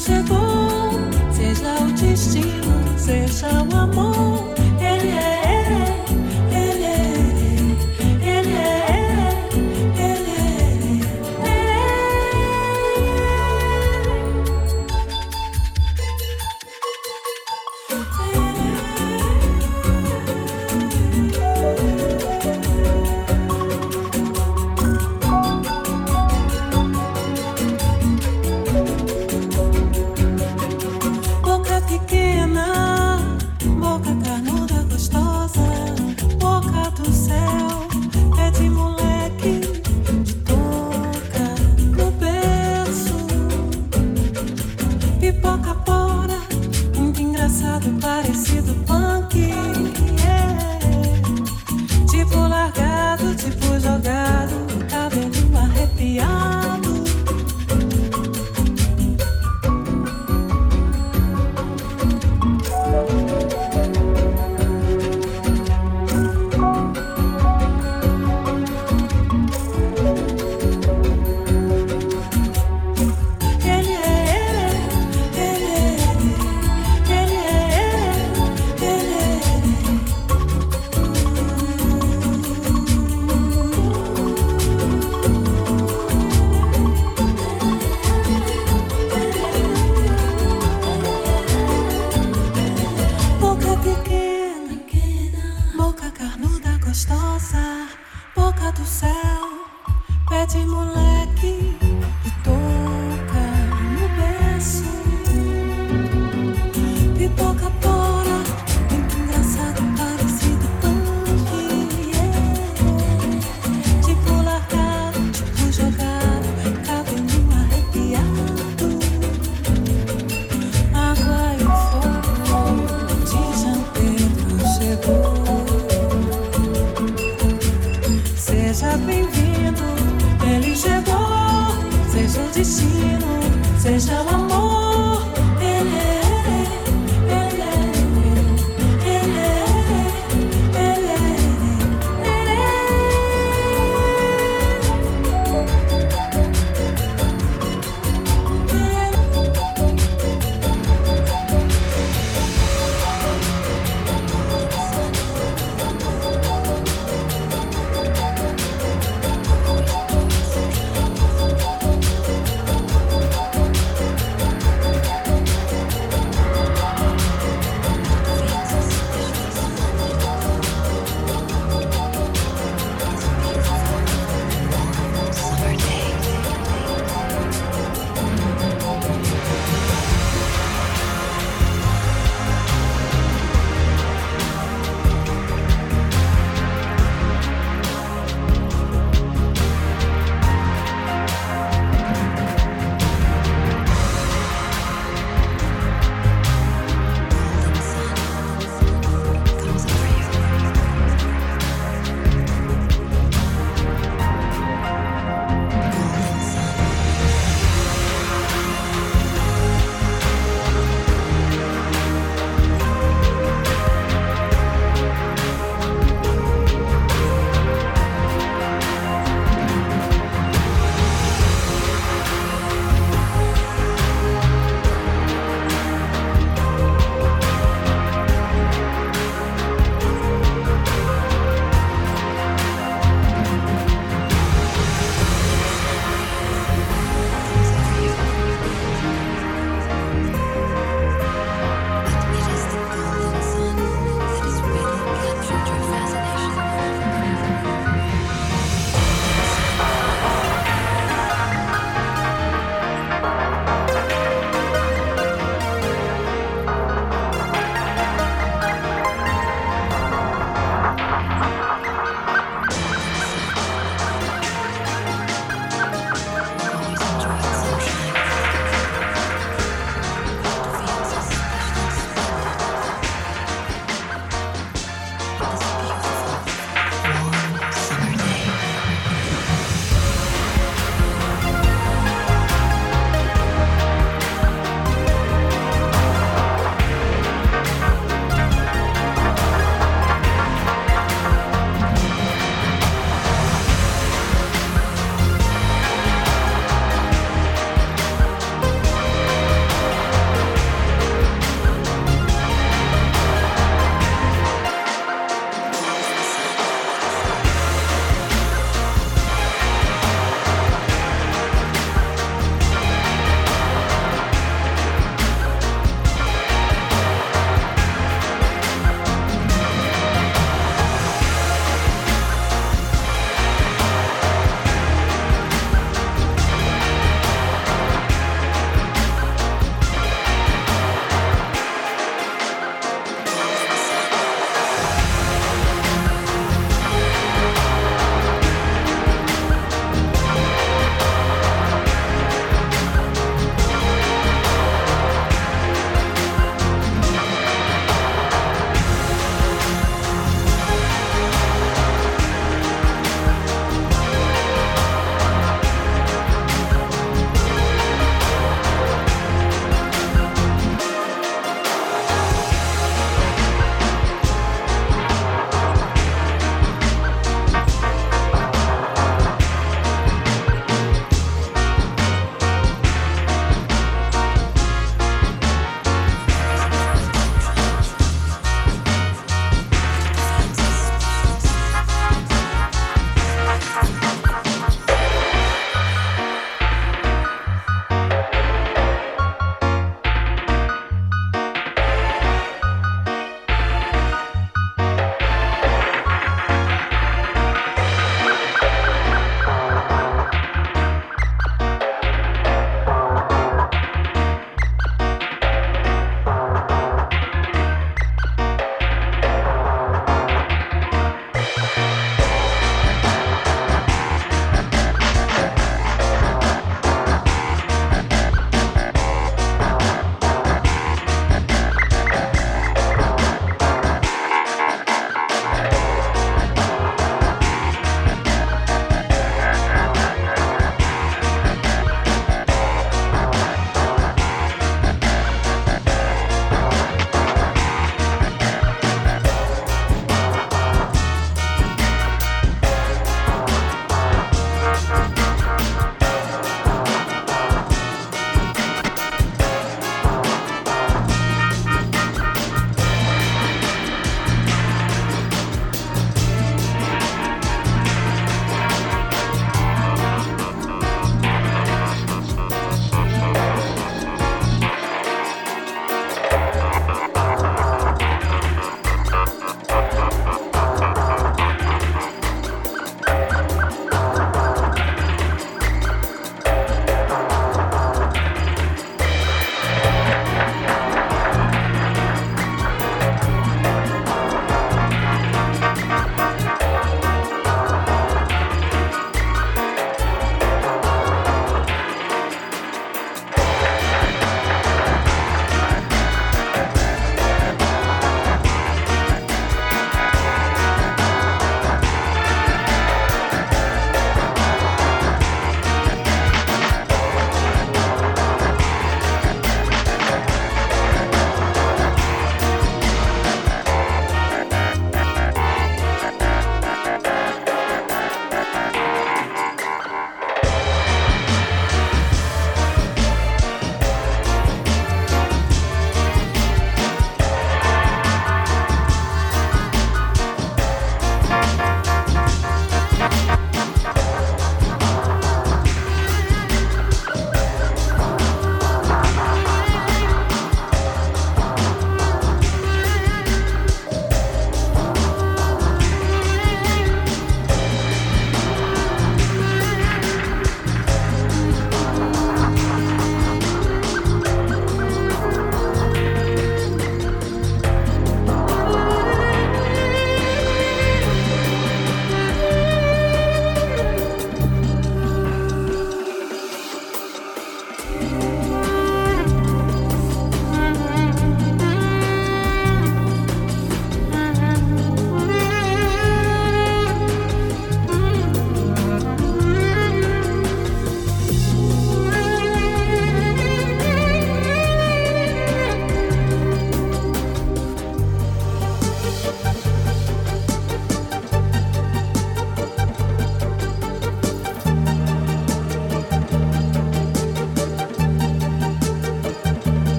chegou, seja o destino, seja o amor.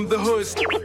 From the hood.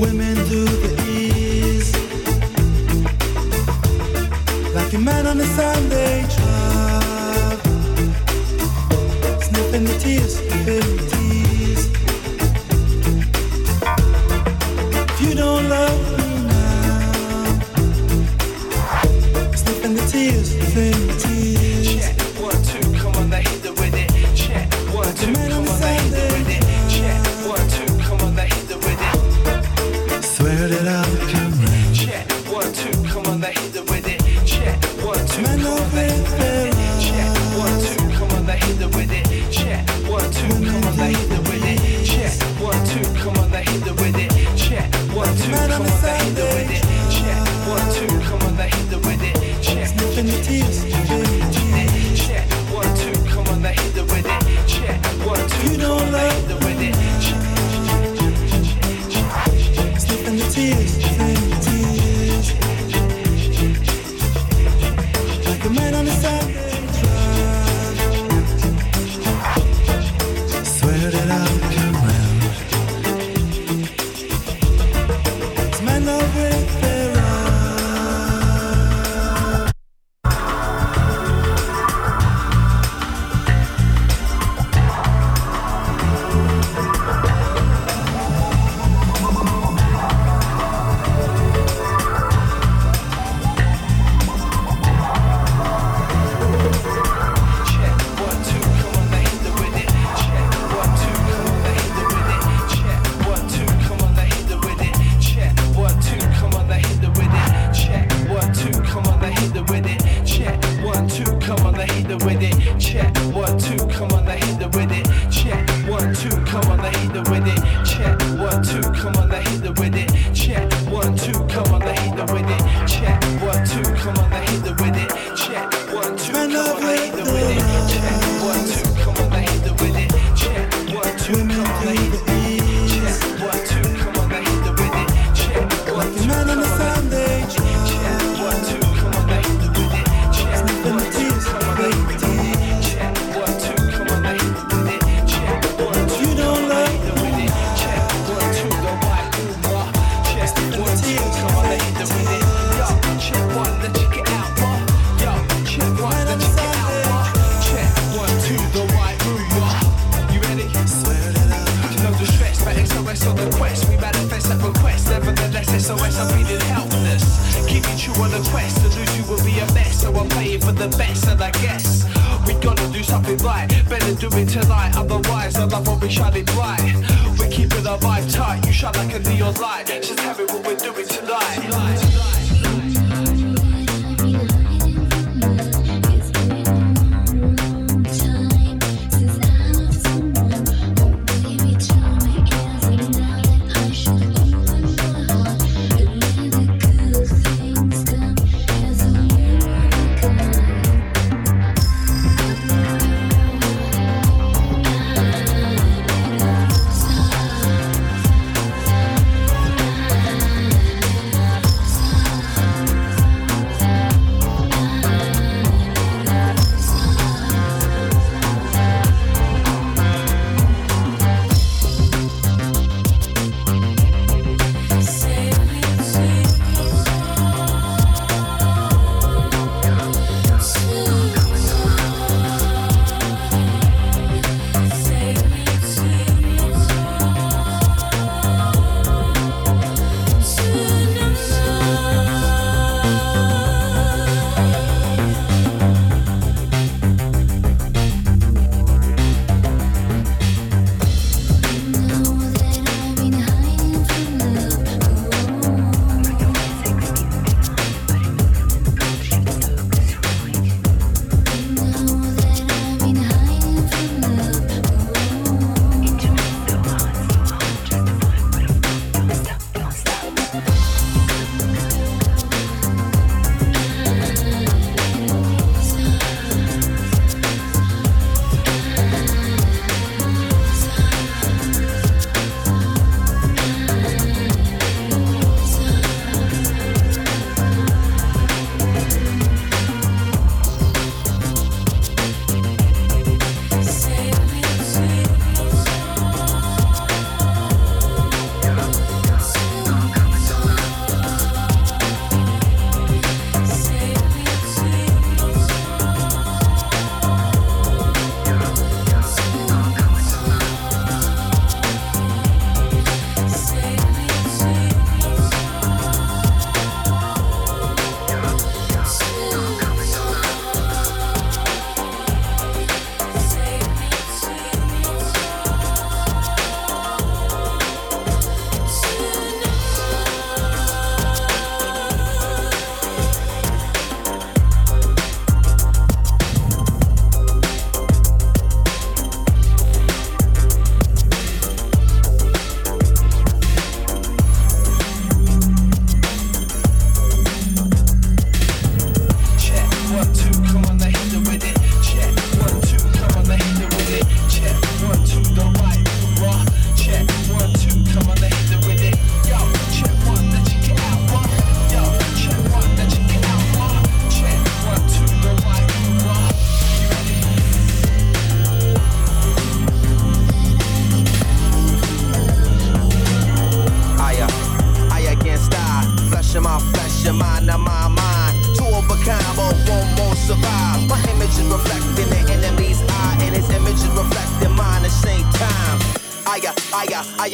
women do the. Like a man on a Sunday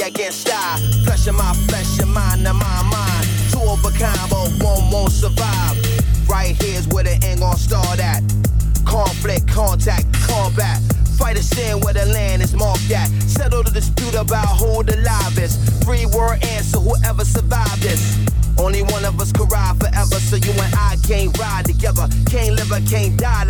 that gets shy. Flesh in my flesh, your mind in my mind. Two of a kind, but one won't survive. Right here's where the end gon' start at. Conflict, contact, combat. Fight a stand where the land is marked at. Settle the dispute about who the live is. Free word answer, whoever survived this. Only one of us can ride forever, so you and I can't ride together. Can't live or can't die